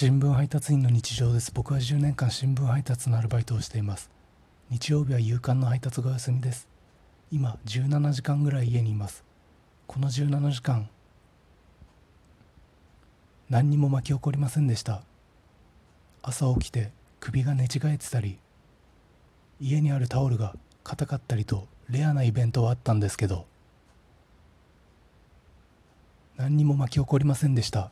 新聞配達員の日常です。僕は10年間新聞配達のアルバイトをしています。日曜日は夕刊の配達がお休みです。今17時間ぐらい家にいます。この17時間何にも巻き起こりませんでした。朝起きて首が寝違えてたり家にあるタオルが硬かったりとレアなイベントはあったんですけど何にも巻き起こりませんでした。